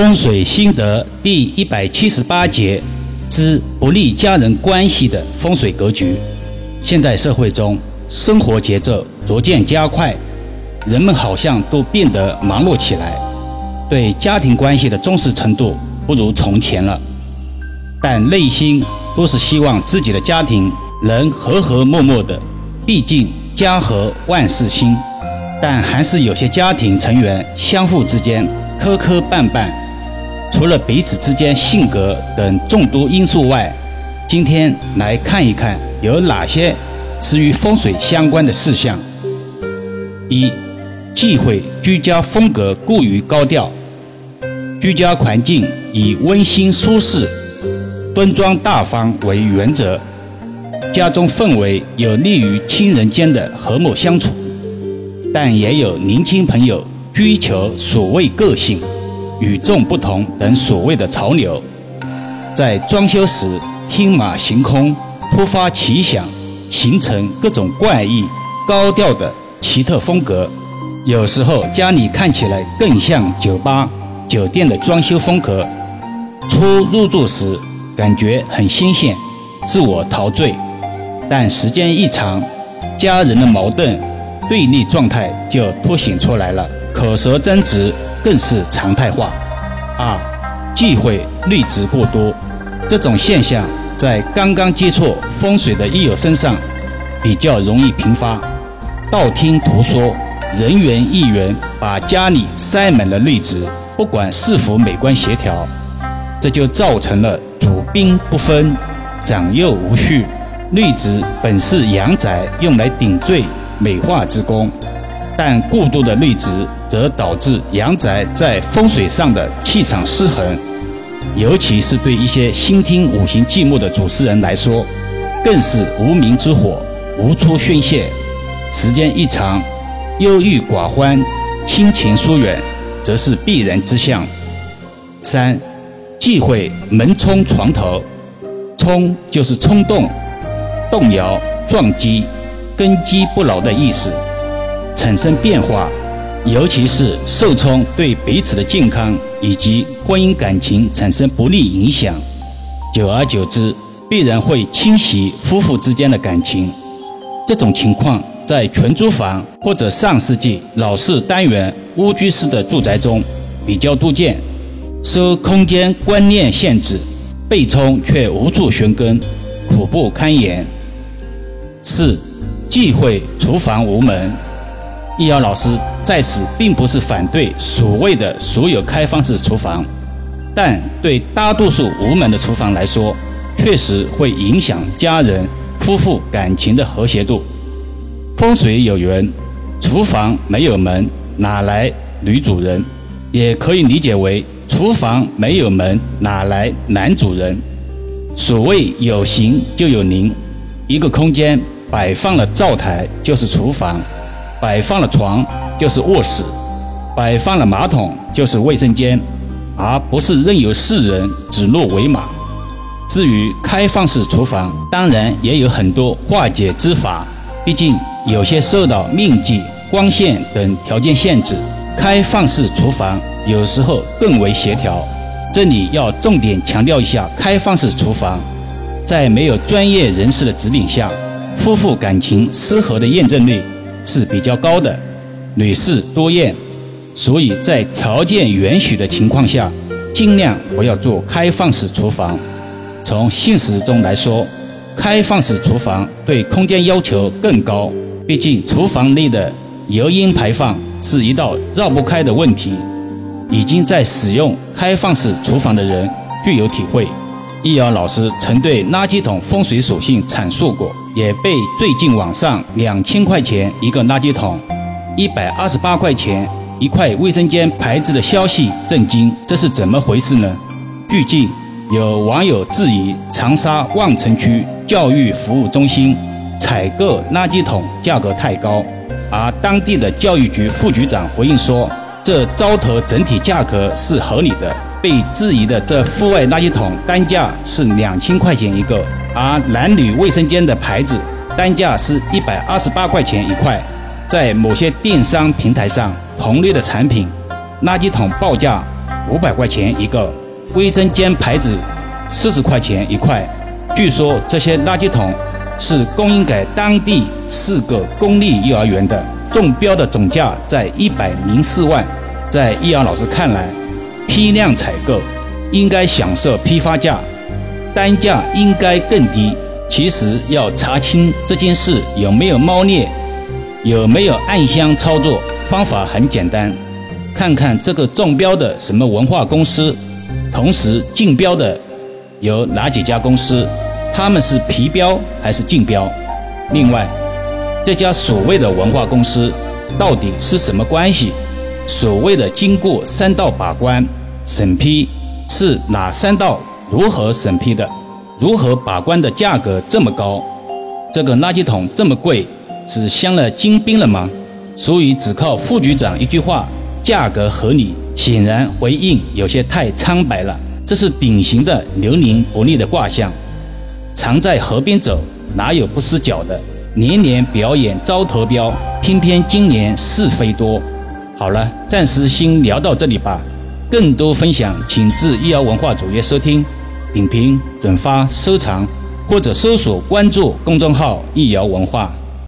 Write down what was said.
风水心得第一百七十八节之不利家人关系的风水格局。现代社会中，生活节奏逐渐加快，人们好像都变得忙碌起来，对家庭关系的重视程度不如从前了。但内心都是希望自己的家庭能和和睦睦的，毕竟家和万事兴。但还是有些家庭成员相互之间磕磕绊绊，除了彼此之间性格等众多因素外，今天来看一看有哪些是与风水相关的事项。一、忌讳居家风格过于高调，居家环境以温馨舒适、端庄大方为原则，家中氛围有利于亲人间的和睦相处。但也有年轻朋友追求所谓个性、与众不同等所谓的潮流，在装修时天马行空、突发奇想，形成各种怪异、高调的奇特风格。有时候家里看起来更像酒吧、酒店的装修风格。初入住时感觉很新鲜，自我陶醉，但时间一长，家人的矛盾。对立状态就凸显出来了，口舌争执更是常态化。二，忌讳绿植过多，这种现象在刚刚接触风水的益友身上比较容易频发。道听途说，人云亦云，把家里塞满了绿植，不管是否美观协调，这就造成了主宾不分，长幼无序。绿植本是阳宅用来顶缀。美化之功，但过度的绿植则导致阳宅在风水上的气场失衡，尤其是对一些心听五行寂寞的主持人来说，更是无名之火，无处宣泄。时间一长，忧郁寡欢，亲情疏远，则是必然之象。三，忌讳门冲床头，冲就是冲动、动摇、撞击。根基不牢的意思，产生变化，尤其是受冲对彼此的健康以及婚姻感情产生不利影响，久而久之必然会侵袭夫妇之间的感情。这种情况在全租房或者上世纪老式单元蜗居式的住宅中比较多见，受空间观念限制，被冲却无处寻根，苦不堪言。四。忌讳厨房无门。易遥老师在此并不是反对所谓的所有开放式厨房，但对大多数无门的厨房来说，确实会影响家人夫妇感情的和谐度。风水有缘，厨房没有门，哪来女主人？也可以理解为厨房没有门，哪来男主人？所谓有形就有灵，一个空间。摆放了灶台就是厨房，摆放了床就是卧室，摆放了马桶就是卫生间，而不是任由世人指鹿为马。至于开放式厨房，当然也有很多化解之法，毕竟有些受到面积、光线等条件限制，开放式厨房有时候更为协调。这里要重点强调一下，开放式厨房在没有专业人士的指点下。夫妇感情失和的验证率是比较高的，女士多验，所以在条件允许的情况下，尽量不要做开放式厨房。从现实中来说，开放式厨房对空间要求更高，毕竟厨房内的油烟排放是一道绕不开的问题。已经在使用开放式厨房的人具有体会。易遥老师曾对垃圾桶风水属性阐述过。也被最近网上两千块钱一个垃圾桶，一百二十八块钱一块卫生间牌子的消息震惊，这是怎么回事呢？据近有网友质疑长沙望城区教育服务中心采购垃圾桶价格太高，而当地的教育局副局长回应说，这招投整体价格是合理的。被质疑的这户外垃圾桶单价是两千块钱一个。而男女卫生间的牌子单价是一百二十八块钱一块，在某些电商平台上，同类的产品垃圾桶报价五百块钱一个，卫生间牌子四十块钱一块。据说这些垃圾桶是供应给当地四个公立幼儿园的，中标的总价在一百零四万。在易阳老师看来，批量采购应该享受批发价，单价应该更低。其实要查清这件事有没有猫腻，有没有暗箱操作，方法很简单，看看这个中标的什么文化公司，同时竞标的有哪几家公司，他们是皮标还是竞标？另外，这家所谓的文化公司到底是什么关系？所谓的经过三道把关审批是哪三道？如何审批的？如何把关的价格这么高？这个垃圾桶这么贵，是镶了金边了吗？所以只靠副局长一句话，价格合理，显然回应有些太苍白了。这是典型的流年不利的卦象。常在河边走，哪有不湿脚的？年年表演招投标，偏偏今年是非多。好了，暂时先聊到这里吧。更多分享，请至易瑶文化主页收听。点评、转发、收藏，或者搜索关注公众号“易瑶文化”。